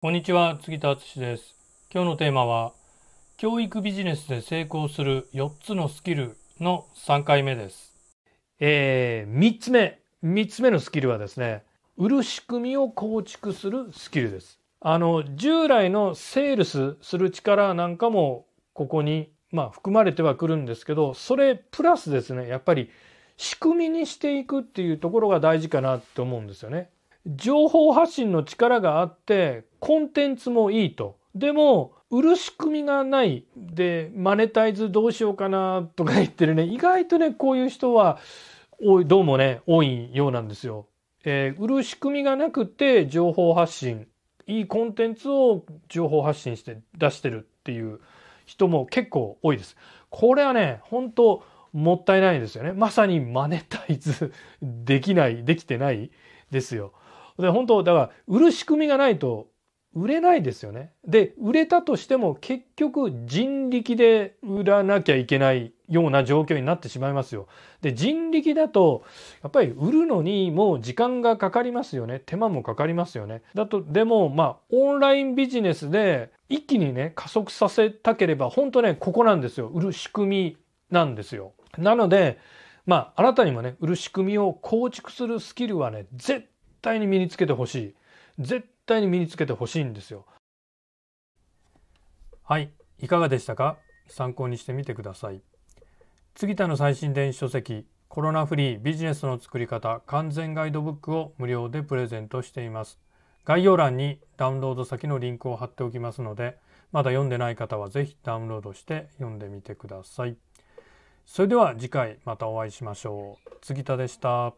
こんにちは杉田敦です。今日のテーマは教育ビジネスで成功する4つのスキルの3回目です。えー、3つ目3つ目のスキルはですね売る仕組みを構築するスキルです。あの従来のセールスする力なんかもここにまあ含まれてはくるんですけどそれプラスですねやっぱり仕組みにしていくっていうところが大事かなって思うんですよね。情報発信の力があってコンテンツもいいと。でも売る仕組みがないでマネタイズどうしようかなとか言ってるね意外とねこういう人は多いどうもね多いようなんですよ。えー、売る仕組みがなくて情報発信いいコンテンツを情報発信して出してるっていう人も結構多いです。これはね本当もったいないですよね。まさにマネタイズできないできてないですよ。で本当だから売る仕組みがないと売れないですよね。で売れたとしても結局人力で売らなきゃいけないような状況になってしまいますよ。で人力だとやっぱり売るのにもう時間がかかりますよね。手間もかかりますよね。だとでもまあオンラインビジネスで一気にね加速させたければ本当ねここなんですよ。売る仕組みなんですよ。なのでまああなたにもね売る仕組みを構築するスキルはね絶対に身につけてほしい。絶対に身につけてほしいんですよ。はい。いかがでしたか？参考にしてみてください。杉田の最新電子書籍コロナフリービジネスの作り方完全ガイドブックを無料でプレゼントしています。概要欄にダウンロード先のリンクを貼っておきますのでまだ読んでない方はぜひダウンロードして読んでみてください。それでは次回またお会いしましょう。杉田でした。